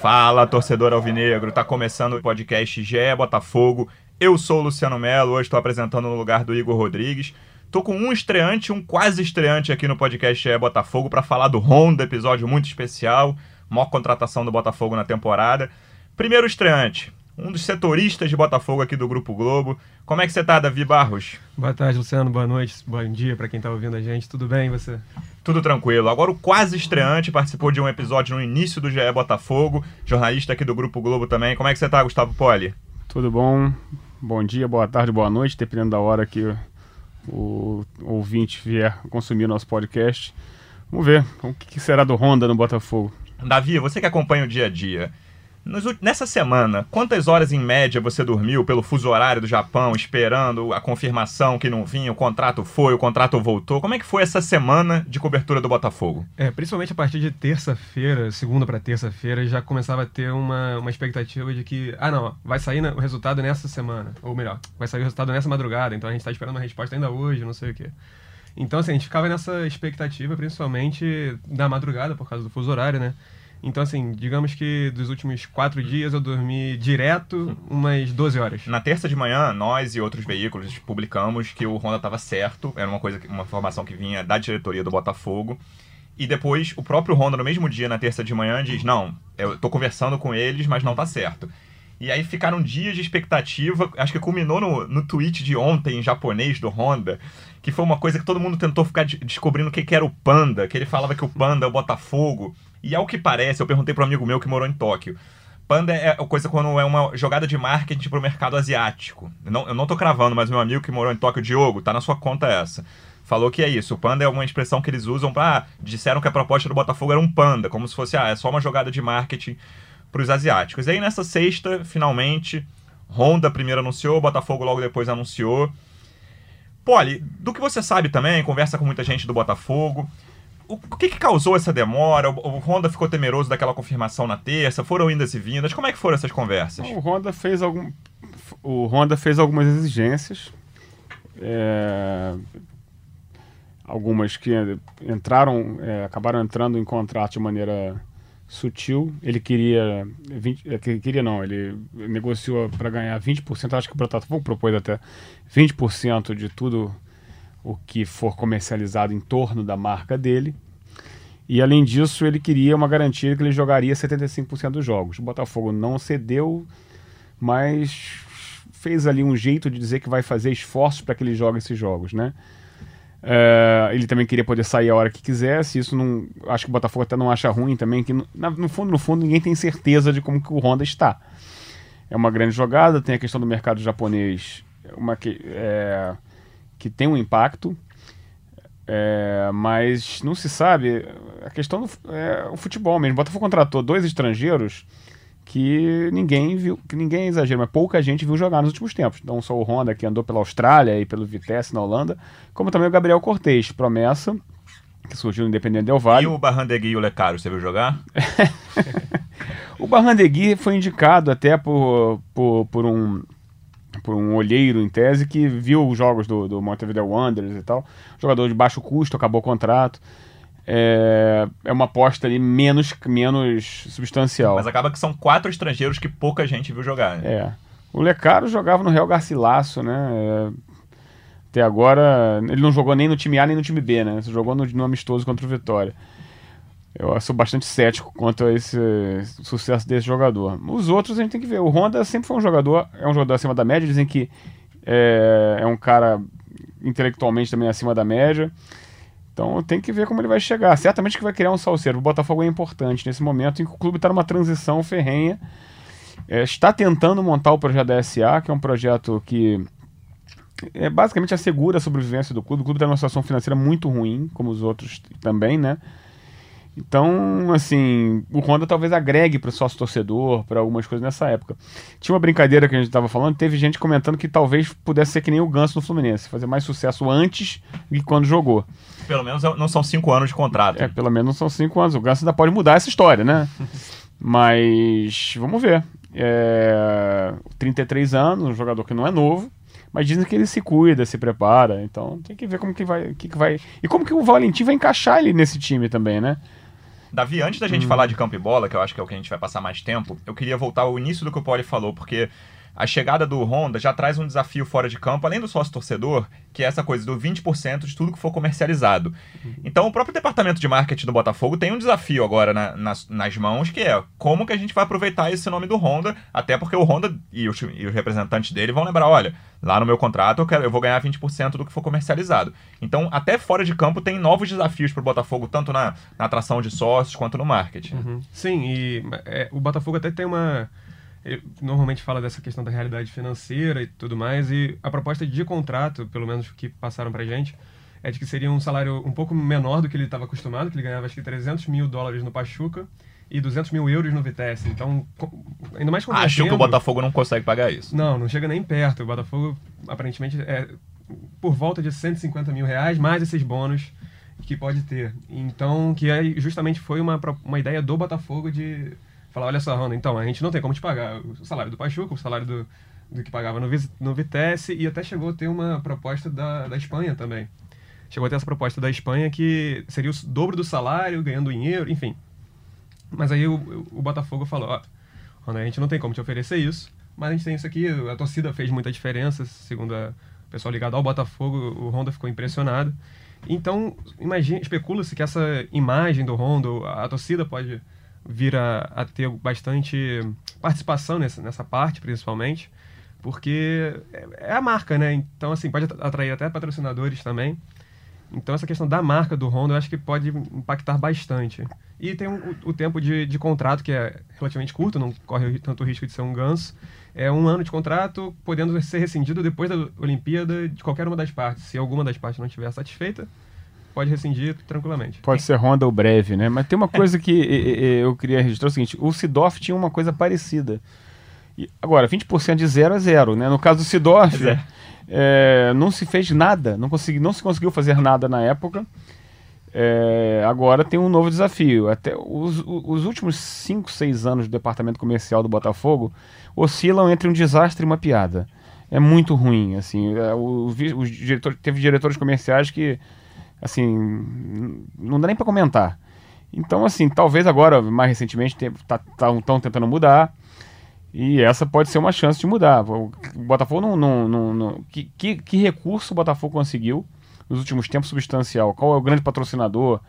Fala, torcedor alvinegro. Tá começando o podcast GE Botafogo. Eu sou o Luciano Melo, hoje estou apresentando no lugar do Igor Rodrigues. Tô com um estreante, um quase estreante aqui no podcast GE Botafogo para falar do Honda, episódio muito especial, maior contratação do Botafogo na temporada. Primeiro estreante, um dos setoristas de Botafogo aqui do Grupo Globo. Como é que você tá, Davi Barros? Boa tarde, Luciano. Boa noite, bom dia para quem tá ouvindo a gente. Tudo bem, e você? Tudo tranquilo. Agora o quase estreante participou de um episódio no início do GE Botafogo, jornalista aqui do Grupo Globo também. Como é que você tá, Gustavo Poli? Tudo bom? Bom dia, boa tarde, boa noite, dependendo da hora que o ouvinte vier consumir nosso podcast. Vamos ver o que será do Honda no Botafogo. Davi, você que acompanha o dia a dia, Nessa semana, quantas horas em média você dormiu pelo fuso horário do Japão, esperando a confirmação que não vinha, o contrato foi, o contrato voltou? Como é que foi essa semana de cobertura do Botafogo? É, principalmente a partir de terça-feira, segunda para terça-feira, já começava a ter uma, uma expectativa de que, ah não, vai sair o resultado nessa semana, ou melhor, vai sair o resultado nessa madrugada, então a gente está esperando uma resposta ainda hoje, não sei o quê. Então, assim, a gente ficava nessa expectativa, principalmente da madrugada, por causa do fuso horário, né? Então, assim, digamos que dos últimos quatro dias eu dormi direto umas 12 horas. Na terça de manhã, nós e outros veículos publicamos que o Honda estava certo. Era uma coisa, uma informação que vinha da diretoria do Botafogo. E depois o próprio Honda, no mesmo dia, na terça de manhã, diz: Não, eu tô conversando com eles, mas não tá certo. E aí ficaram dias de expectativa, acho que culminou no, no tweet de ontem em japonês do Honda, que foi uma coisa que todo mundo tentou ficar de, descobrindo o que, que era o Panda, que ele falava que o Panda é o Botafogo. E ao que parece, eu perguntei para um amigo meu que morou em Tóquio. Panda é coisa quando é uma jogada de marketing para o mercado asiático. Eu não, eu não tô cravando, mas meu amigo que morou em Tóquio, Diogo, tá na sua conta essa. Falou que é isso. O panda é uma expressão que eles usam para. Ah, disseram que a proposta do Botafogo era um panda, como se fosse, ah, é só uma jogada de marketing para os asiáticos. E aí nessa sexta, finalmente, Honda primeiro anunciou, Botafogo logo depois anunciou. Poli, do que você sabe também, conversa com muita gente do Botafogo o que, que, causou essa demora? O, o, Honda ficou temeroso daquela confirmação na terça? Foram indas e vindas? Como é que foram essas conversas? O Honda fez, algum, o Honda fez algumas exigências. É, algumas que entraram, é, acabaram entrando em contrato de maneira sutil. Ele queria. 20, é, queria não, ele negociou para ganhar 20%, acho que o Botafogo propôs até 20% de tudo o que for comercializado em torno da marca dele. E além disso, ele queria uma garantia que ele jogaria 75% dos jogos. O Botafogo não cedeu, mas fez ali um jeito de dizer que vai fazer esforços para que ele jogue esses jogos, né? Uh, ele também queria poder sair a hora que quisesse. Isso não, acho que o Botafogo até não acha ruim também, que no, no fundo, no fundo, ninguém tem certeza de como que o Honda está. É uma grande jogada. Tem a questão do mercado japonês, uma que é, que tem um impacto, é, mas não se sabe. A questão do é, o futebol mesmo. O Botafogo contratou dois estrangeiros que ninguém viu, que ninguém exagera, mas pouca gente viu jogar nos últimos tempos. Não só o Honda que andou pela Austrália e pelo Vitesse na Holanda, como também o Gabriel Cortez, promessa que surgiu no Independente Del Valle. E o Barrandegui e o Lecaro, você viu jogar? o Barrandegui foi indicado até por, por, por um por um olheiro em tese que viu os jogos do, do Montevideo Wanderers e tal. Jogador de baixo custo, acabou o contrato. É, é uma aposta ali menos, menos substancial. Mas acaba que são quatro estrangeiros que pouca gente viu jogar. Né? É. O Lecaro jogava no Real Garcilasso, né? É, até agora, ele não jogou nem no time A nem no time B, né? Jogou no, no amistoso contra o Vitória. Eu sou bastante cético quanto a esse sucesso desse jogador. Os outros a gente tem que ver. O Honda sempre foi um jogador, é um jogador acima da média. Dizem que é, é um cara intelectualmente também acima da média. Então tem que ver como ele vai chegar. Certamente que vai criar um salseiro. O Botafogo é importante nesse momento em que o clube está numa transição ferrenha. É, está tentando montar o projeto da SA, que é um projeto que é, basicamente assegura a sobrevivência do clube. O clube está numa situação financeira muito ruim, como os outros também, né? Então, assim, o Honda talvez agregue para o sócio torcedor, para algumas coisas nessa época. Tinha uma brincadeira que a gente estava falando, teve gente comentando que talvez pudesse ser que nem o Ganso no Fluminense, fazer mais sucesso antes do que quando jogou. Pelo menos não são cinco anos de contrato. É, pelo menos não são cinco anos. O Ganso ainda pode mudar essa história, né? Mas vamos ver. É, 33 anos, um jogador que não é novo, mas dizem que ele se cuida, se prepara. Então tem que ver como que vai, que, que vai e como que o Valentim vai encaixar ele nesse time também, né? Davi, antes da gente Hum. falar de campo e bola, que eu acho que é o que a gente vai passar mais tempo, eu queria voltar ao início do que o Poli falou, porque a chegada do Honda já traz um desafio fora de campo, além do sócio torcedor, que é essa coisa do 20% de tudo que for comercializado. Então, o próprio departamento de marketing do Botafogo tem um desafio agora na- nas, nas mãos, que é como que a gente vai aproveitar esse nome do Honda, até porque o Honda e os, e os representantes dele vão lembrar, olha, lá no meu contrato eu, quero, eu vou ganhar 20% do que for comercializado. Então, até fora de campo tem novos desafios para o Botafogo, tanto na, na atração de sócios quanto no marketing. Uhum. Sim, e é, o Botafogo até tem uma. Normalmente fala dessa questão da realidade financeira e tudo mais, e a proposta de contrato, pelo menos que passaram pra gente, é de que seria um salário um pouco menor do que ele estava acostumado, que ele ganhava acho que 300 mil dólares no Pachuca e 200 mil euros no Vitesse. Então, ainda mais Acho que o convertendo- Botafogo não consegue pagar isso. Não, não chega nem perto. O Botafogo, aparentemente, é por volta de 150 mil reais, mais esses bônus que pode ter. Então, que justamente foi uma, uma ideia do Botafogo de falar, olha só, Ronda, então, a gente não tem como te pagar o salário do Pachuca, o salário do, do que pagava no, no Vitesse, e até chegou a ter uma proposta da, da Espanha também. Chegou a ter essa proposta da Espanha que seria o dobro do salário, ganhando euro, enfim. Mas aí o, o Botafogo falou, ó, Ronda, a gente não tem como te oferecer isso, mas a gente tem isso aqui, a torcida fez muita diferença, segundo o pessoal ligado ao Botafogo, o Honda ficou impressionado. Então, especula-se que essa imagem do Honda, a, a torcida pode vir a, a ter bastante participação nessa, nessa parte, principalmente, porque é, é a marca, né? Então, assim, pode atrair até patrocinadores também. Então essa questão da marca do Honda eu acho que pode impactar bastante. E tem um- o, tempo de, de contrato que é relativamente curto, não corre tanto risco de ser um ganso. É um ano de contrato, podendo ser rescindido depois da Olimpíada de qualquer uma das partes. Se alguma das partes não estiver satisfeita, pode rescindir tranquilamente. Pode ser Honda ou breve, né? Mas tem uma coisa que eu queria registrar é o seguinte: o Sidorf tinha uma coisa parecida. E, agora, 20% de zero é zero, né? No caso do Sidorf, É. é, não se fez nada, não, consegui, não se conseguiu fazer nada na época. É, agora tem um novo desafio. Até os, os- os últimos 5, 6 anos do departamento comercial do Botafogo oscilam entre um desastre e uma piada. É muito ruim, assim. é, o, os teve diretores comerciais que, assim, não dá nem para comentar. Então, assim, talvez agora, mais recentemente, estão tentando mudar. E essa pode ser uma chance de mudar. O Botafogo não. não, não, não- que, que, que recurso o Botafogo conseguiu nos últimos tempos substancial? Qual é o grande patrocinador?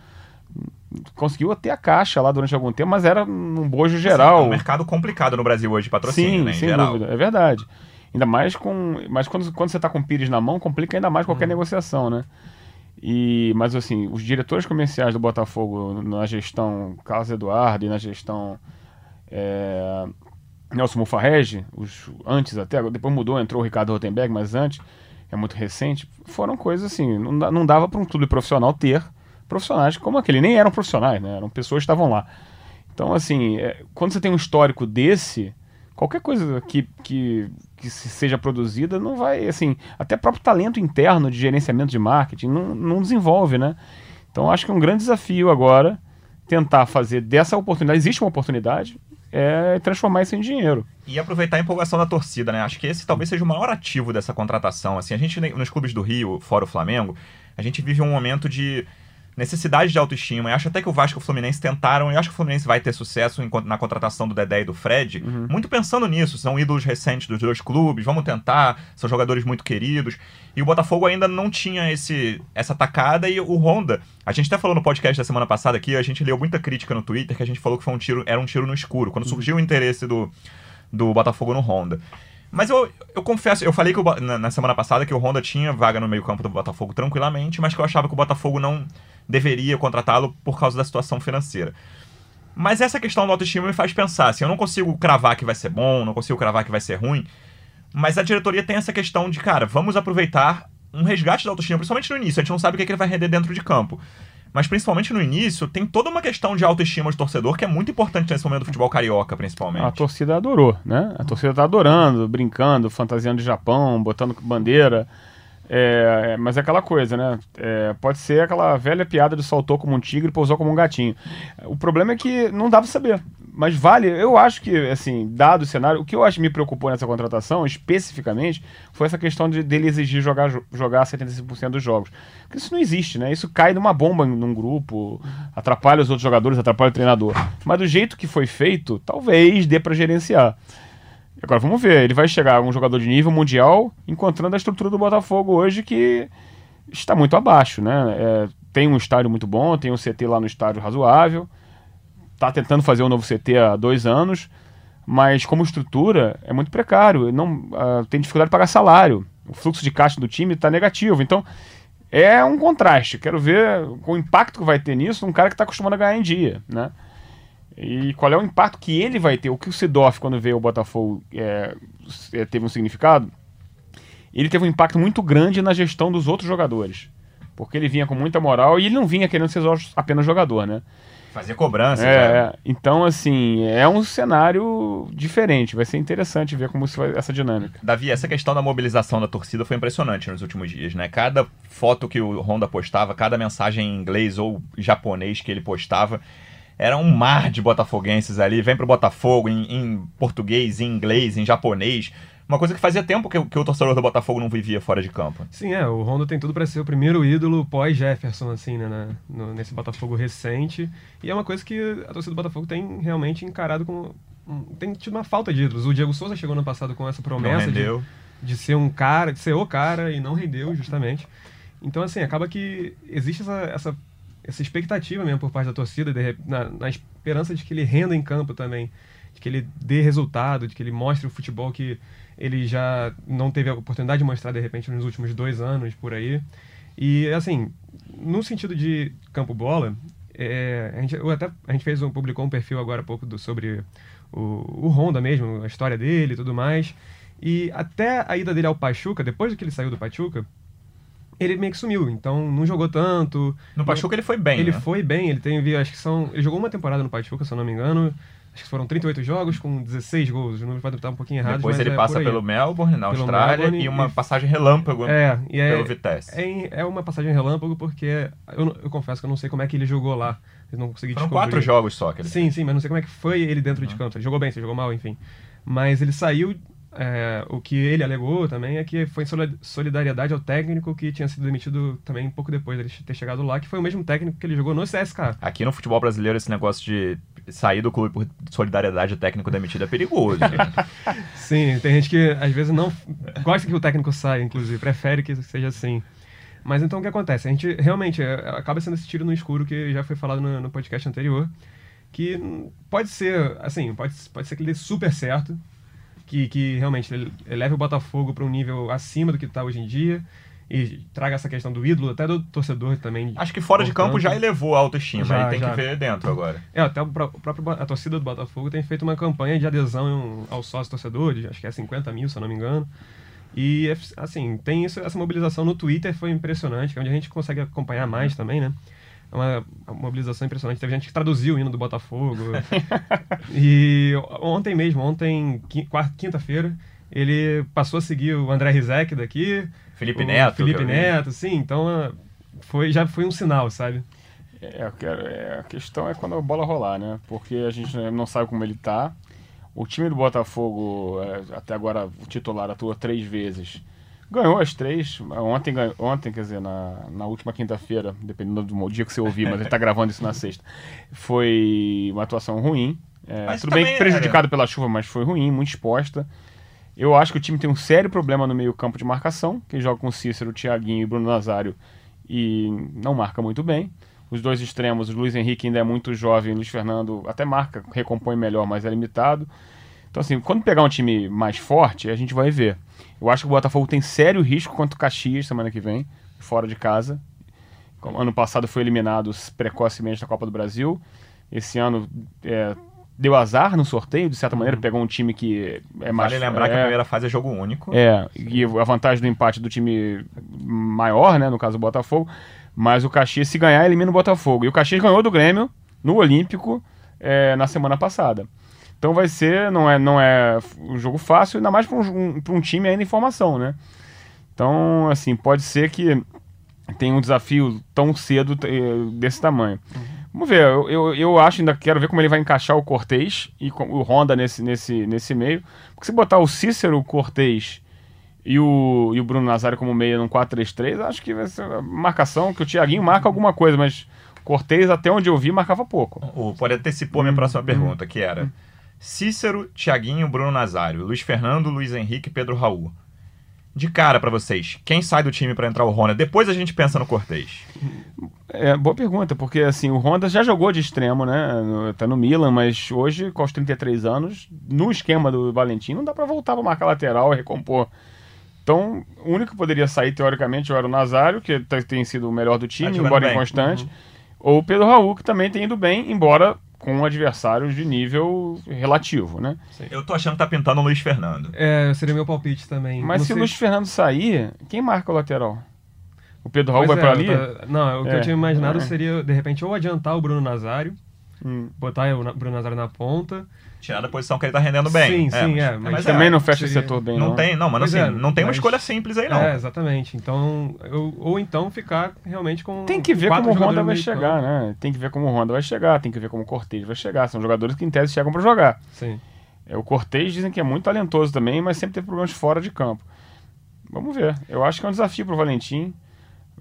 Conseguiu até a caixa lá durante algum tempo, mas era num bojo É geral. um mercado complicado no Brasil hoje de patrocínio, Sim, né, em sem geral. dúvida, é verdade. Ainda mais com. Mas quando, quando você está com o Pires na mão, complica ainda mais qualquer negociação, né? E, mas assim, os diretores comerciais do Botafogo na gestão Carlos Eduardo e na gestão é, Nelson Mufarrege, os antes até, depois mudou, entrou o Ricardo Rotenberg, mas antes, é muito recente, foram coisas assim, não, não dava para um clube profissional ter profissionais como aquele, nem eram profissionais, né? Eram pessoas que estavam lá. Então, assim, é, quando você tem um histórico desse, qualquer coisa que, que, que se- seja produzida não vai, assim, até próprio talento interno de gerenciamento de marketing não, não desenvolve, né? Então, acho que é um grande desafio agora tentar fazer dessa oportunidade, existe uma oportunidade, é transformar isso em dinheiro. E aproveitar a empolgação da torcida, né? Acho que esse talvez seja o maior ativo dessa contratação. Assim, a gente, nos clubes do Rio, fora o Flamengo, a gente vive um momento de necessidade de autoestima. Eu acho até que o Vasco e o Fluminense tentaram, e eu acho que o Fluminense vai ter sucesso em- na contratação do Dedé e do Fred, muito pensando nisso. São ídolos recentes dos dois clubes, vamos tentar, são jogadores muito queridos. E o Botafogo ainda não tinha esse, essa tacada e o Honda. A gente até falou no podcast da semana passada aqui, a gente leu muita crítica no Twitter que a gente falou que foi um tiro, era um tiro no escuro. Quando surgiu o interesse do, do Botafogo no Honda. Mas eu, eu confesso, eu falei que na, na semana passada que o Honda tinha vaga no meio-campo do Botafogo tranquilamente, mas que eu achava que o Botafogo não deveria contratá-lo por causa da situação financeira. Mas essa questão do autoestima me faz pensar, assim, eu não consigo cravar que vai ser bom, não consigo cravar que vai ser ruim, mas a diretoria tem essa questão de, cara, vamos aproveitar um resgate da autoestima, principalmente no início, a gente não sabe o que, é que ele vai render dentro de campo. Mas principalmente no início, tem toda uma questão de autoestima de torcedor que é muito importante nesse momento do futebol carioca, principalmente. A torcida adorou, né? A torcida tá adorando, brincando, fantasiando de Japão, botando bandeira. É, mas é aquela coisa, né? É, pode ser aquela velha piada de soltou como um tigre e pousou como um gatinho. O problema é que não dá pra saber. Mas vale, eu acho que, assim, dado o cenário, o que eu acho que me preocupou nessa contratação, especificamente, foi essa questão de dele exigir jogar, jogar 75% dos jogos. Porque isso não existe, né? Isso cai numa bomba num grupo, atrapalha os outros jogadores, atrapalha o treinador. Mas do jeito que foi feito, talvez dê para gerenciar. Agora vamos ver, ele vai chegar um jogador de nível mundial encontrando a estrutura do Botafogo hoje que está muito abaixo, né? É, tem um estádio muito bom, tem um CT lá no estádio razoável, está tentando fazer um novo CT há dois anos, mas como estrutura é muito precário, não uh, tem dificuldade de pagar salário, o fluxo de caixa do time está negativo, então é um contraste. Quero ver o impacto que vai ter nisso um cara que está acostumado a ganhar em dia, né? E qual é o impacto que ele vai ter? O que o Sidoff, quando veio o Botafogo, é, é, teve um significado? Ele teve um impacto muito grande na gestão dos outros jogadores. Porque ele vinha com muita moral e ele não vinha querendo ser apenas jogador, né? Fazia cobrança. É, é, então, assim, é um cenário diferente. Vai ser interessante ver como isso vai, essa dinâmica. Davi, essa questão da mobilização da torcida foi impressionante nos últimos dias, né? Cada foto que o Honda postava, cada mensagem em inglês ou japonês que ele postava, era um mar de botafoguenses ali. Vem pro Botafogo em, em português, em inglês, em japonês. Uma coisa que fazia tempo que, que, o torcedor do Botafogo não vivia fora de campo. Sim, é. O Rondo tem tudo para ser o primeiro ídolo pós-Jefferson, assim, né? No, nesse Botafogo recente. E é uma coisa que a torcida do Botafogo tem realmente encarado como. Tem tido uma falta de ídolos. O Diego Souza chegou no passado com essa promessa de, de ser um cara, de ser o cara, e não rendeu, justamente. Então, assim, acaba que existe essa, essa essa expectativa mesmo por parte da torcida, de, na, na, esperança de que ele renda em campo também, de que ele dê resultado, de que ele mostre o futebol que ele já não teve a oportunidade de mostrar de repente nos últimos dois anos por aí. E assim, no sentido de campo-bola, é, a, gente, até, a gente fez um, publicou um perfil agora há pouco do, sobre o, o Honda mesmo, a história dele e tudo mais. E até a ida dele ao Pachuca, depois que ele saiu do Pachuca, ele meio que sumiu, então não jogou tanto. No Pachuca ele foi bem, Ele né? foi bem, ele tem, acho que são, ele jogou uma temporada no Pachuca, se eu não me engano. Acho que foram 38 jogos com 16 gols. O número pode estar um pouquinho errado, Depois ele é pelo Melbourne, na pelo Austrália, Melbourne, e uma e... passagem relâmpago é, e é, pelo Vitesse. É, é uma passagem relâmpago porque eu, eu, confesso que eu não sei como é que ele jogou lá. Eu não consegui Foram descobrir. quatro jogos só que ele Sim, sim, mas não sei como é que foi ele dentro de campo. Ele jogou bem, se jogou mal, enfim. Mas ele saiu é, o que ele alegou também é que foi solidariedade ao técnico que tinha sido demitido também um pouco depois dele ter chegado lá, que foi o mesmo técnico que ele jogou no CSK. Aqui no futebol brasileiro, esse negócio de sair do clube por solidariedade ao técnico demitido é perigoso. Sim, tem gente que às vezes não gosta que o técnico saia, inclusive, prefere que seja assim. Mas então o que acontece? A gente realmente é, acaba sendo esse tiro no escuro que já foi falado no, no podcast anterior, que pode ser, assim, pode, pode ser que ele dê super certo, que, que realmente leve o Botafogo para um nível acima do que está hoje em dia e traga essa questão do ídolo, até do torcedor também. Acho que fora de campo já elevou a autoestima, já, aí tem já. que ver dentro agora. É, até o próprio, a torcida do Botafogo tem feito uma campanha de adesão ao sócio torcedor, de, acho que é 50 mil, se eu não me engano. E, assim, tem isso, essa mobilização no Twitter foi impressionante, que é onde a gente consegue acompanhar mais também, né? É uma, mobilização impressionante. Teve gente que traduziu o hino do Botafogo. e ontem mesmo, ontem, quinta-feira, ele passou a seguir o André Rizek daqui. Felipe Neto. Felipe Neto, sim. Então ah, foi, já foi um sinal, sabe? É, quero, é, a questão é quando a bola rolar, né? Porque a gente não sabe como ele tá. O time do Botafogo, é, até agora, o titular atuou três vezes Ganhou as três. Ontem, ontem quer dizer, na, na última quinta-feira, dependendo do dia que você ouvir, mas ele está gravando isso na sexta. Foi uma atuação ruim. É, tudo bem prejudicado era. pela chuva, mas foi ruim, muito exposta. Eu acho que o time tem um sério problema no meio-campo de marcação, que joga com Cícero, Thiaguinho e Bruno Nazário e não marca muito bem. Os dois extremos, o Luiz Henrique ainda é muito jovem, o Luiz Fernando até marca, recompõe melhor, mas é limitado. Então, assim, quando pegar um time mais forte, a gente vai ver. Eu acho que o Botafogo tem sério risco contra o Caxias semana que vem, fora de casa. Ano passado foi eliminado precocemente da Copa do Brasil. Esse ano é, deu azar no sorteio, de certa maneira, uhum. pegou um time que é mais. Vale lembrar é, que a primeira fase é jogo único. É, e a vantagem do empate do time maior, né, no caso do Botafogo. Mas o Caxias, se ganhar, elimina o Botafogo. E o Caxias ganhou do Grêmio no Olímpico é, na semana passada. Então vai ser, não é, não é um jogo fácil, ainda mais para um, um, time ainda em formação, né? Então, assim, pode ser que tenha um desafio tão cedo eh, desse tamanho. Uhum. Vamos ver, eu, eu, eu, acho, ainda quero ver como ele vai encaixar o Cortez e o Honda nesse, nesse, nesse meio. Porque se botar o Cícero, o Cortez e o, e o Bruno Nazário como meia num 4-3-3, acho que vai ser uma marcação que o Thiaguinho marca alguma coisa, mas Cortez, até onde eu vi, marcava pouco. O, pode antecipou a minha hum, próxima hum, pergunta, que era hum. Cícero, Thiaguinho, Bruno Nazário, Luiz Fernando, Luiz Henrique e Pedro Raul. De cara para vocês, quem sai do time para entrar o Honda? Depois a gente pensa no Cortez. É, boa pergunta, porque assim, o Honda já jogou de extremo, né? Tá no Milan, mas hoje, com os 33 anos, no esquema do Valentim, não dá para voltar para marcar lateral e recompor. Então, o único que poderia sair, teoricamente, era o Nazário, que tem sido o melhor do time, tá embora bem. inconstante. Uhum. Ou o Pedro Raul, que também tem ido bem, embora com adversários de nível relativo, né? Eu tô achando que tá pintando o Luiz Fernando. É, seria meu palpite também. Mas não se sei... o Luiz Fernando sair, quem marca o lateral? O Pedro Raul pois vai é, para ali? Tá... Não, o que é, eu tinha imaginado é. seria, de repente, ou adiantar o Bruno Nazário, hum. botar o Bruno Nazário na ponta, tirar da posição que ele tá rendendo bem. Sim, é, sim, mas, é. Mas, mas também é, não fecha seria... setor bem, não. Não tem, não, mas assim, é, não tem uma escolha simples aí, não. É, exatamente. Então, eu, ou então ficar realmente com. Tem que ver como o Honda vai chegar, né? Tem que ver como o Honda vai chegar, tem que ver como o Cortez vai chegar. São jogadores que em tese chegam para jogar. Sim. É, o Cortez dizem que é muito talentoso também, mas sempre teve problemas fora de campo. Vamos ver. Eu acho que é um desafio pro Valentim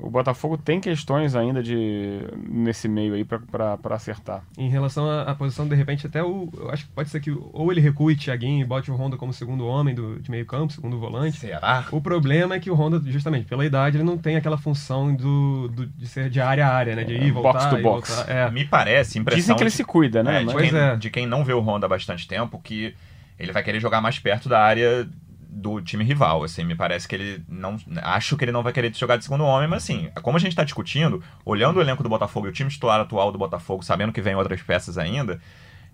o Botafogo tem questões ainda de nesse meio aí para acertar. Em relação à, à, posição, de repente, até o. Eu acho que pode ser que ou ele recue Thiaguinho e bote o Honda como segundo homem do, de meio campo, segundo volante. Será? O problema é que o Honda, justamente pela idade, ele não tem aquela função do, do de ser de área a área, né? De ir, é, voltar. Box to box. Voltar. É. Me parece, impressão. Dizem que ele de, se cuida, né? É, de, quem, é. de quem não vê o Honda há bastante tempo, que ele vai querer jogar mais perto da área do time rival, assim, me parece que ele não, acho que ele não vai querer jogar de segundo homem, mas assim, como a gente está discutindo, olhando o elenco do Botafogo e o time titular atual do Botafogo, sabendo que vem outras peças ainda,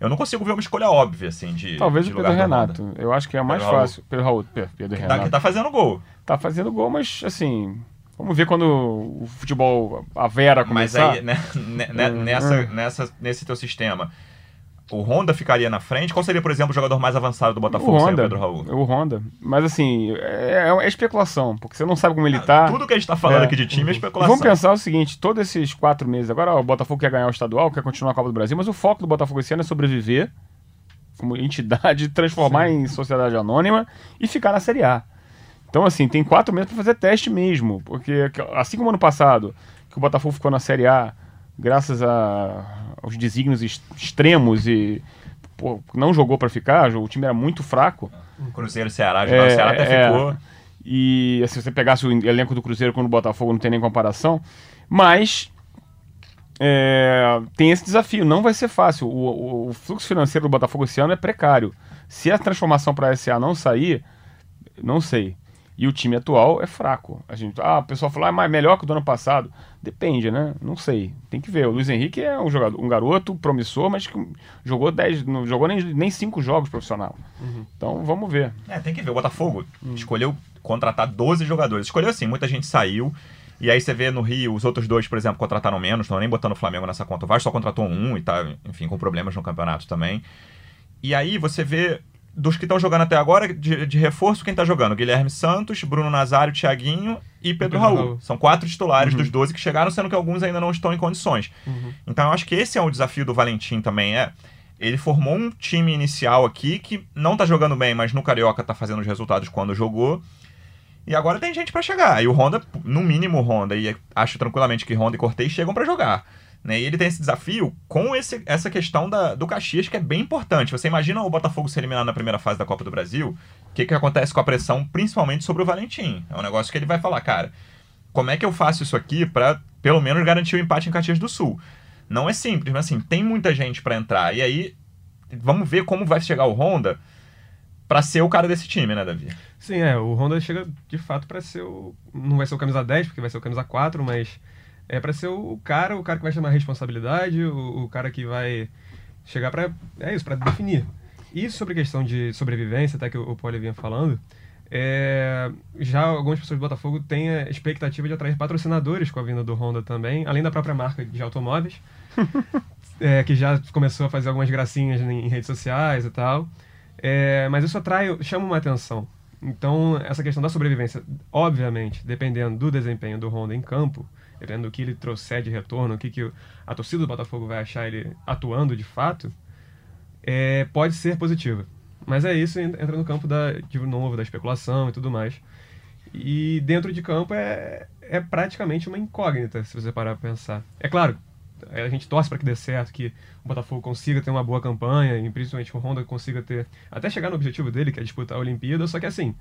eu não consigo ver uma escolha óbvia, assim, de Talvez de o Pedro Renato, eu acho que é mais Pedro fácil. Pedro Raul, Pedro que Renato. Tá, tá fazendo gol. Tá fazendo gol, mas assim, Vamos ver quando o futebol, a Vera começar. Mas aí, né, né, nessa, nessa, nesse teu sistema, o Honda ficaria na frente? Qual seria, por exemplo, o jogador mais avançado do Botafogo o Honda, o Pedro Raul? O Honda. Mas assim, é, é, especulação, porque você não sabe como ele tá. Tudo que a gente tá falando é. aqui de time é especulação. Vamos pensar o seguinte: todos esses quatro meses, agora o Botafogo quer ganhar o estadual, quer continuar a Copa do Brasil, mas o foco do Botafogo esse ano é sobreviver como entidade, transformar Sim. em sociedade anônima e ficar na Série A. Então, assim, tem quatro meses para fazer teste mesmo, porque assim como ano passado, que o Botafogo ficou na Série A graças a, aos desígnios extremos e pô, não jogou para ficar, o time era muito fraco. O Cruzeiro e Ceará, é, o Ceará até é, ficou. E assim, se você pegasse o elenco do Cruzeiro com o Botafogo, não tem nem comparação. Mas é, tem esse desafio, não vai ser fácil. O, o, o, fluxo financeiro do Botafogo esse ano é precário. Se a transformação para a SA não sair, não sei. E o time atual é fraco. A gente, ah, o pessoal fala, ah, mas melhor que o do ano passado. Depende, né? Não sei. Tem que ver. O Luiz Henrique é um jogador, um garoto promissor, mas que jogou 10, não jogou nem, nem cinco jogos profissional. Uhum. Então vamos ver. É, tem que ver. O Botafogo uhum. escolheu contratar 12 jogadores. Escolheu assim, muita gente saiu. E aí você vê no Rio, os outros dois, por exemplo, contrataram menos, estão nem botando o Flamengo nessa conta. O Vasco só contratou um e tá, enfim, com problemas no campeonato também. E aí você vê dos que estão jogando até agora, de, de, reforço, quem tá jogando? Guilherme Santos, Bruno Nazário, Thiaguinho e Pedro, Pedro Raul. Raul. São quatro titulares uhum. dos 12 que chegaram, sendo que alguns ainda não estão em condições. Uhum. Então eu acho que esse é o desafio do Valentim também, é. Ele formou um time inicial aqui que não tá jogando bem, mas no Carioca tá fazendo os resultados quando jogou. E agora tem gente para chegar. E o Honda, no mínimo o Honda, e acho tranquilamente que Honda e Cortez chegam para jogar. Né? E ele tem esse desafio com esse, essa questão da, do Caxias, que é bem importante. Você imagina o Botafogo ser eliminado na primeira fase da Copa do Brasil, o que, que acontece com a pressão, principalmente sobre o Valentim? É um negócio que ele vai falar, cara, como é que eu faço isso aqui para pelo menos garantir o empate em Caxias do Sul? Não é simples, mas assim, tem muita gente para entrar. E aí, vamos ver como vai chegar o Honda para ser o cara desse time, né, Davi? Sim, é. O Honda chega de fato para ser o. Não vai ser o camisa 10, porque vai ser o camisa 4, mas é para ser o cara, o cara que vai chamar a responsabilidade, o, o cara que vai chegar para é isso, para definir. E sobre questão de sobrevivência, até que o, o Poli vinha falando, É, já algumas pessoas do Botafogo têm a expectativa de atrair patrocinadores com a vinda do Honda também, além da própria marca de automóveis, é, que já começou a fazer algumas gracinhas em redes sociais e tal. É, mas isso atrai, chama uma atenção. Então, essa questão da sobrevivência, obviamente, dependendo do desempenho do Honda em campo, dependendo do que ele trouxer de retorno, o que, que a torcida do Botafogo vai achar ele atuando de fato, é, pode ser positiva. Mas é isso, entra no campo da, de novo da especulação e tudo mais. E dentro de campo é, é praticamente uma incógnita, se você parar para pensar. É claro, a gente torce para que dê certo, que o Botafogo consiga ter uma boa campanha, e principalmente o Honda consiga ter. até chegar no objetivo dele, que é disputar a Olimpíada, só que assim.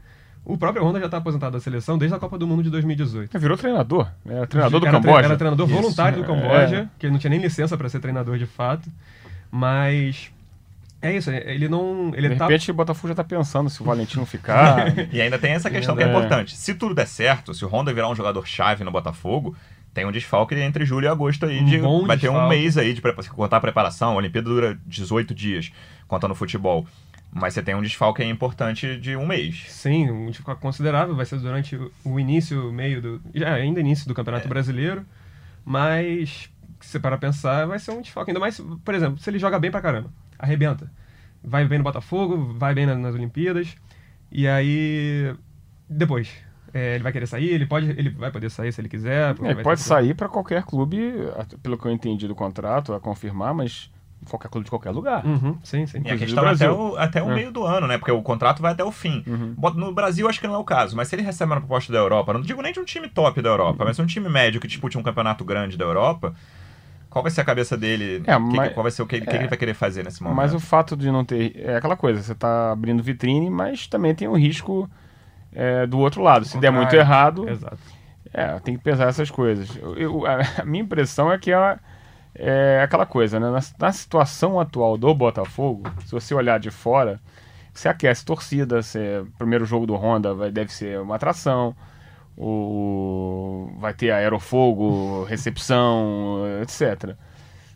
O próprio Honda já está aposentado da seleção desde a Copa do Mundo de 2018. Virou treinador. Era treinador do era, Camboja. Era treinador Isso. voluntário do Camboja, É. que ele não tinha nem licença para ser treinador de fato. Mas. É isso, ele não. Ele De tá. repente o Botafogo já tá pensando se o Valentino ficar. E ainda tem essa questão que é É. importante. Se tudo der certo, se o Honda virar um jogador-chave no Botafogo, tem um desfalque entre julho e agosto aí. Um De, bom vai ter um desfalque. mês aí de contar a preparação. A Olimpíada dura 18 dias, contando futebol. Mas você tem um desfalque aí importante de um mês. Sim, um desfalque considerável, vai ser durante o início, meio do. Já ainda início do Campeonato Brasileiro, mas se pra pensar, vai ser um desfalque. Ainda mais, por exemplo, se ele joga bem pra caramba, arrebenta. Vai bem no Botafogo, vai bem na- nas Olimpíadas, e aí. Depois. é, ele vai querer sair, ele pode. Ele vai poder sair se ele quiser. Ele vai pode ter- sair para qualquer clube, pelo que eu entendi do contrato, a confirmar, mas qualquer clube de qualquer lugar. Uhum, sim, sim. E a questão é até o, até o É. meio do ano, né? Porque o contrato vai até o fim. Uhum. No Brasil, acho que não é o caso, mas se ele recebe uma proposta da Europa, não digo nem de um time top da Europa, mas um time médio que dispute um campeonato grande da Europa, qual vai ser a cabeça dele? É, Que- mas- qual vai ser o que, ele- que é. ele vai querer fazer nesse momento? Mas o fato de não ter. É aquela coisa, você tá abrindo vitrine, mas também tem o risco é, do outro lado. Se der muito errado, Exato. é, tem que pesar essas coisas. Eu- eu- a, a minha impressão é que é, é aquela coisa, né? Na, na situação atual do Botafogo, se você olhar de fora, você aquece torcida, você, primeiro jogo do Honda vai, deve ser uma atração. O, vai ter aerofogo, recepção, etc.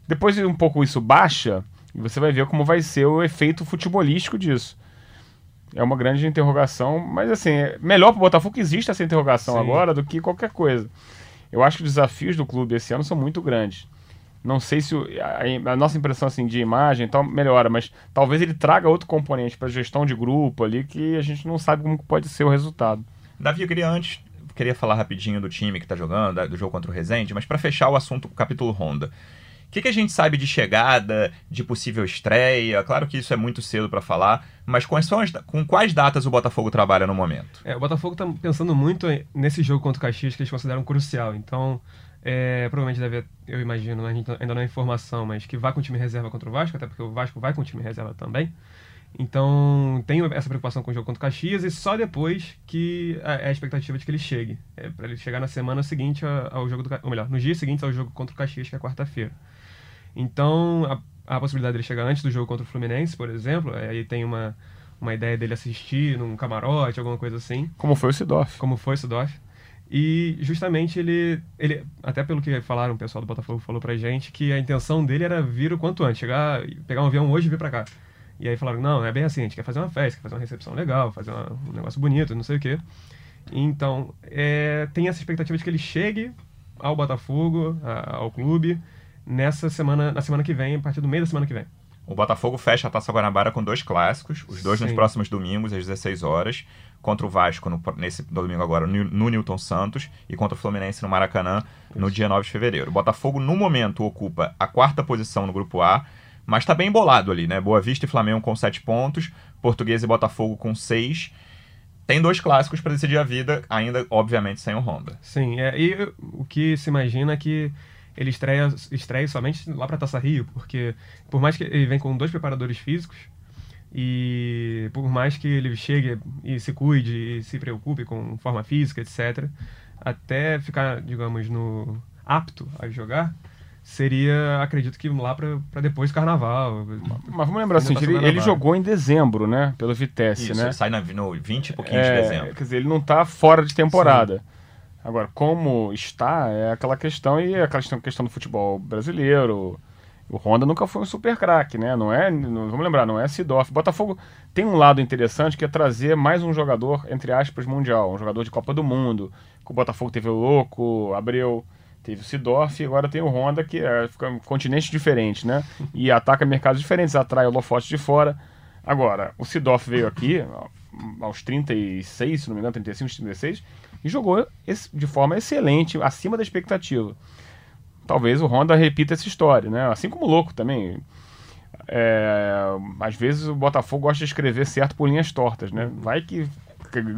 Depois um pouco isso baixa e você vai ver como vai ser o efeito futebolístico disso. É uma grande interrogação, mas assim, é melhor para o Botafogo que exista essa interrogação Sim. agora do que qualquer coisa. Eu acho que os desafios do clube esse ano são muito grandes. Não sei se a, a nossa impressão assim de imagem tal melhora, mas talvez ele traga outro componente para gestão de grupo ali que a gente não sabe como pode ser o resultado. Davi, eu queria antes, queria falar rapidinho do time que tá jogando, do jogo contra o Resende, mas para fechar o assunto, o capítulo Honda. O que, que a gente sabe de chegada, de possível estreia? Claro que isso é muito cedo para falar, mas quais são as, com quais datas o Botafogo trabalha no momento? É, o Botafogo está pensando muito nesse jogo contra o Caxias que eles consideram crucial. Então, é, provavelmente deve, eu imagino, a gente ainda não é informação, mas que vá com o time reserva contra o Vasco, até porque o Vasco vai com o time reserva também. Então, tenho essa preocupação com o jogo contra o Caxias e só depois que é a expectativa de que ele chegue. É, para ele chegar na semana seguinte ao jogo do ou melhor, nos dias seguintes ao jogo contra o Caxias, que é quarta-feira. Então, a, a possibilidade dele chegar antes do jogo contra o Fluminense, por exemplo, é, aí tem uma, uma ideia dele assistir num camarote, alguma coisa assim Como foi o Sidorf. como foi o Sudorf. E justamente ele, ele, até pelo que falaram, o pessoal do Botafogo falou pra gente, que a intenção dele era vir o quanto antes, chegar, pegar um avião hoje e vir pra cá. E aí falaram, não, é bem assim, a gente quer fazer uma festa, quer fazer uma recepção legal, fazer uma- um negócio bonito, não sei o quê. Então, é, tem essa expectativa de que ele chegue ao Botafogo, a- ao clube, nessa semana, na semana que vem, a partir do meio da semana que vem. O Botafogo fecha a Taça Guanabara com dois clássicos, os dois nos Sim. próximos domingos, às 16 horas, contra o Vasco no, nesse domingo agora, no, no Newton Santos, e contra o Fluminense no Maracanã, no dia 9 de fevereiro. O Botafogo, no momento, ocupa a quarta posição no Grupo A, mas tá bem embolado ali, né? Boa Vista e Flamengo com 7 pontos, Português e Botafogo com 6. Tem dois clássicos para decidir a vida, ainda, obviamente, sem o Honda. Sim, é, e o que se imagina é que ele estreia, estreia somente lá para Taça Rio, porque por mais que ele vem com dois preparadores físicos e por mais que ele chegue e se cuide e se preocupe com forma física, etc, até ficar, digamos, no apto a jogar, seria, acredito que lá para depois do carnaval. Mas vamos lembrar assim, tá ele, ele jogou em dezembro, né? Pelo Vitesse, Isso, né? ele sai na, no 20 e pouquinho de É, dezembro. Quer dizer, ele não está fora de temporada. Agora, como está, é aquela questão, e é aquela questão, do futebol brasileiro. O Honda nunca foi um super craque, né? Não é, não, vamos lembrar, não é Sidoff. Botafogo tem um lado interessante que é trazer mais um jogador, entre aspas, mundial, um jogador de Copa do Mundo. O Botafogo teve o Louco, Abreu, teve o Sidorf e agora tem o Honda, que é, um continente diferente, né? E ataca mercados diferentes, atrai o holofote de fora. Agora, o Sidorf veio aqui aos 36, se não me engano, 35, 36, e jogou de forma excelente, acima da expectativa talvez o Honda repita essa história, né? Assim como o Louco também. É, às vezes o Botafogo gosta de escrever certo por linhas tortas, né? Vai que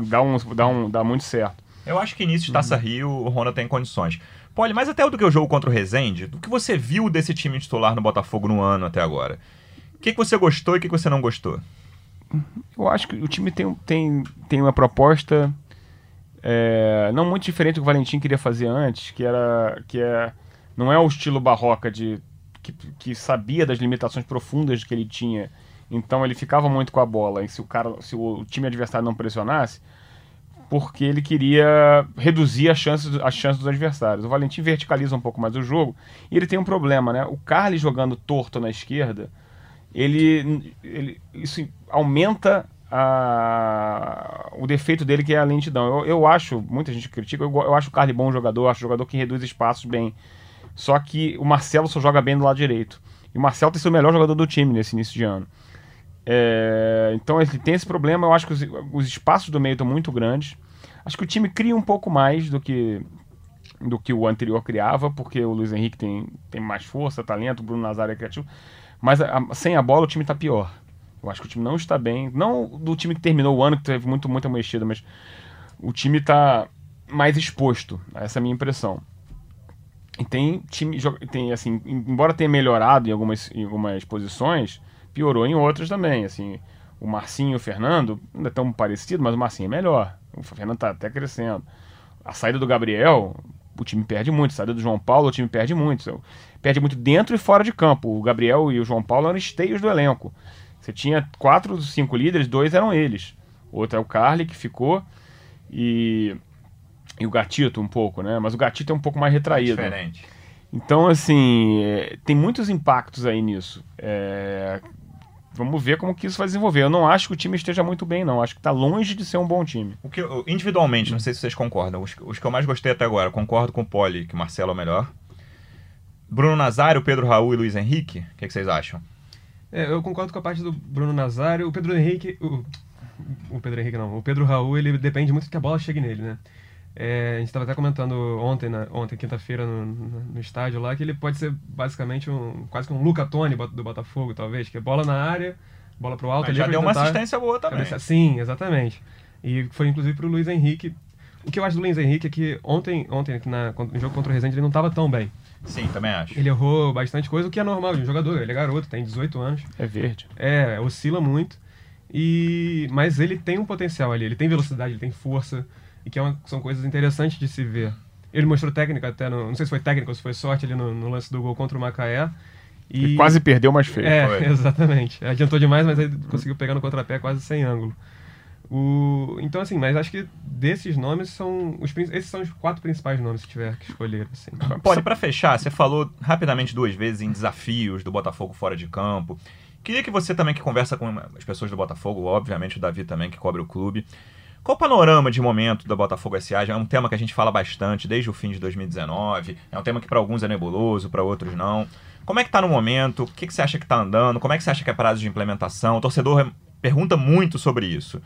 dá, um, dá, um, dá muito certo. Eu acho que início de Taça uhum. Rio o Honda tem condições. Poli, mas até do que o jogo contra o Rezende, do que você viu desse time titular no Botafogo no ano até agora? O que, que você gostou e o que, que você não gostou? Eu acho que o time tem, tem, tem uma proposta é, não muito diferente do que o Valentim queria fazer antes, que era que é não é o estilo barroca de que, que sabia das limitações profundas que ele tinha. Então ele ficava muito com a bola. E se o cara, se o time adversário não pressionasse, porque ele queria reduzir as chances, as chances dos adversários. O Valentim verticaliza um pouco mais o jogo e ele tem um problema, né? O Carly jogando torto na esquerda, ele, ele isso aumenta a, o defeito dele que é a lentidão. Eu, eu acho, muita gente critica, eu, eu acho o Carly bom jogador, eu acho jogador que reduz espaços bem. Só que o Marcelo só joga bem do lado direito. E o Marcelo tem sido o melhor jogador do time nesse início de ano. É, então ele tem esse problema. Eu acho que os, os espaços do meio estão muito grandes. Acho que o time cria um pouco mais do que do que o anterior criava, porque o Luiz Henrique tem, tem mais força, talento, o Bruno Nazário é criativo. Mas a, sem a bola o time está pior. Eu acho que o time não está bem. Não do time que terminou o ano, que teve muito, muita mexida, mas o time está mais exposto. Essa é a minha impressão. E tem time, tem assim, embora tenha melhorado em algumas, em algumas posições, piorou em outras também, assim. O Marcinho e o Fernando ainda estão parecidos, mas o Marcinho é melhor. O Fernando está até crescendo. A saída do Gabriel, o time perde muito. A saída do João Paulo, o time perde muito. Perde muito dentro e fora de campo. O Gabriel e o João Paulo eram esteios do elenco. Você tinha quatro, cinco líderes, dois eram eles. Outro é o Carly, que ficou. E e o Gatito um pouco, né? Mas o Gatito é um pouco mais retraído. diferente. Então, assim, é, tem muitos impactos aí nisso. É, vamos ver como que isso vai desenvolver. Eu não acho que o time esteja muito bem, não. Acho que está longe de ser um bom time. O que, individualmente, não sei se vocês concordam, os, os que eu mais gostei até agora, concordo com o Poli, que o Marcelo é o melhor. Bruno Nazário, Pedro Raul e Luiz Henrique, o que, que, vocês acham? É, eu concordo com a parte do Bruno Nazário. O Pedro Henrique. O, o Pedro Henrique não. O Pedro Raul, ele depende muito que a bola chegue nele, né? É, a gente estava até comentando ontem, na, ontem quinta-feira, no, no, estádio lá, que ele pode ser basicamente um quase que um Luca Toni do Botafogo, talvez, que é bola na área, bola pro alto. Mas já deu uma assistência boa também. Cabeça, sim, exatamente. E foi inclusive pro Luiz Henrique. O que eu acho do Luiz Henrique é que ontem, ontem na, no jogo contra o Resende, ele não estava tão bem. Sim, também acho. Ele errou bastante coisa, o que é normal de um jogador. Ele é garoto, tem 18 anos. É verde. É, oscila muito. E mas ele tem um potencial ali, ele tem velocidade, ele tem força e que é uma, são coisas interessantes de se ver. Ele mostrou técnica até, no, não sei se foi técnica ou se foi sorte ali no, no lance do gol contra o Macaé. E Ele quase perdeu, mas fez. É, foi. exatamente. Adiantou demais, mas ele conseguiu pegar no contrapé quase sem ângulo. O, então, assim, mas acho que desses nomes são os esses são os quatro principais nomes se tiver que escolher. Assim. Pode, para fechar, você falou rapidamente duas vezes em desafios do Botafogo fora de campo. Queria que você também que conversa com as pessoas do Botafogo, obviamente o Davi também que cobre o clube, qual o panorama de momento da Botafogo SA? Já é um tema que a gente fala bastante desde o fim de 2019. É um tema que para alguns é nebuloso, para outros não. Como é que está no momento? O que, que você acha que está andando? Como é que você acha que é prazo de implementação? O torcedor pergunta muito sobre isso.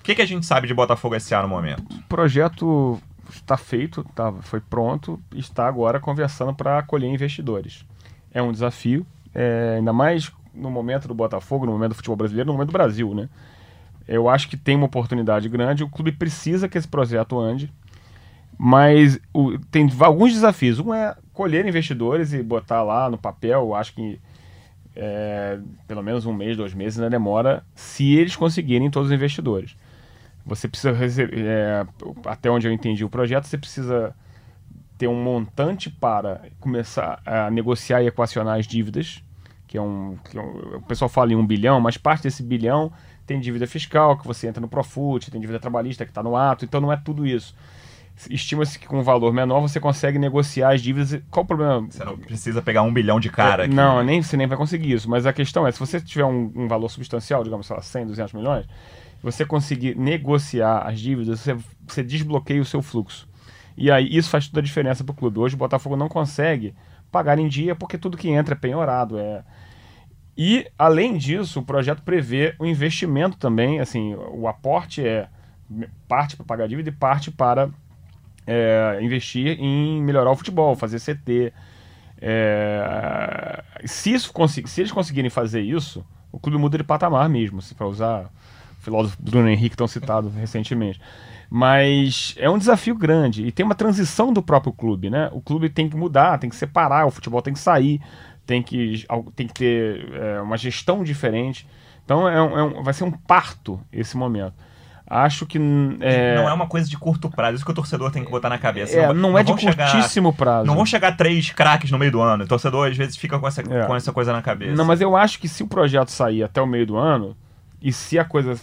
O que, que a gente sabe de Botafogo SA no momento? O projeto está feito, tá, foi pronto, está agora conversando para acolher investidores. É um desafio, é, ainda mais no momento do Botafogo, no momento do futebol brasileiro, no momento do Brasil, né? Eu acho que tem uma oportunidade grande. O clube precisa que esse projeto ande. Mas o, tem alguns desafios. Um é colher investidores e botar lá no papel. Eu acho que é, pelo menos um mês, dois meses ainda demora, se eles conseguirem todos os investidores. Você precisa, é, até onde eu entendi o projeto, você precisa ter um montante para começar a negociar e equacionar as dívidas, que é um, que é um o pessoal fala em um bilhão, mas parte desse bilhão tem dívida fiscal, que você entra no Profut, tem dívida trabalhista que está no ato, então não é tudo isso. estima-se que com um valor menor você consegue negociar as dívidas. Qual o problema? Você não precisa pegar um bilhão de cara aqui. Não, nem, você nem vai conseguir isso. Mas a questão é, se você tiver um, um valor substancial, digamos, sei lá, 100, 200 milhões, você conseguir negociar as dívidas, você, você desbloqueia o seu fluxo. E aí isso faz toda a diferença para o clube. Hoje o Botafogo não consegue pagar em dia porque tudo que entra é penhorado. É... E, além disso, o projeto prevê o investimento também. Assim, o aporte é parte para pagar dívida e parte para é, investir em melhorar o futebol, fazer CT. É, se, isso, se eles conseguirem fazer isso, o clube muda de patamar mesmo, para usar filósofo Bruno Henrique, tão citado recentemente. Mas é um desafio grande e tem uma transição do próprio clube, né? O clube tem que mudar, tem que separar, o futebol tem que sair, tem que, tem que ter é, uma gestão diferente. Então é um, é um, vai ser um parto esse momento. Acho que. É... Não é uma coisa de curto prazo, isso que o torcedor tem que botar na cabeça. É, não, não, não é de curtíssimo chegar, prazo. Não vão chegar três craques no meio do ano. O torcedor às vezes fica com essa, é. com essa coisa na cabeça. Não, mas eu acho que se o projeto sair até o meio do ano, e se a coisa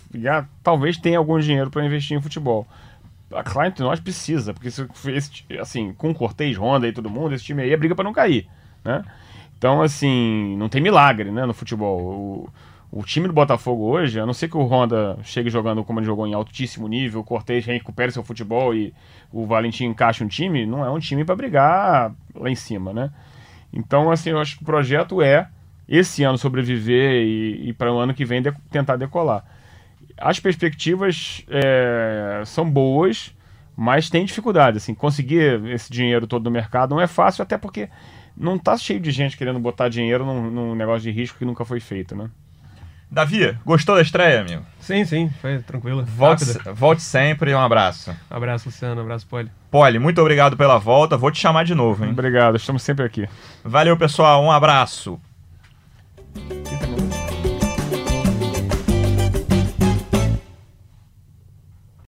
talvez tenha algum dinheiro para investir em futebol. A Client nós precisa, porque se, esse, assim, com Cortez, Honda e todo mundo, esse time aí é briga para não cair, né? Então, assim, não tem milagre, né, no futebol. O, o time do Botafogo hoje, a não ser que o Honda chegue jogando como ele jogou em altíssimo nível, o Cortez recupere seu futebol e o Valentim encaixe um time, não é um time para brigar lá em cima, né? Então, assim, eu acho que o projeto é esse ano sobreviver e, e para o ano que vem de, tentar decolar. As perspectivas é, são boas, mas tem dificuldade. Assim, conseguir esse dinheiro todo no mercado não é fácil, até porque não está cheio de gente querendo botar dinheiro num, num negócio de risco que nunca foi feito, né? Davi, gostou da estreia, amigo? Sim, sim, foi tranquilo. Volte, volte sempre e um abraço. Abraço, Luciano, abraço, Poli. Poli, muito obrigado pela volta. Vou te chamar de novo, hein? Obrigado, estamos sempre aqui. Valeu, pessoal. Um abraço. Kita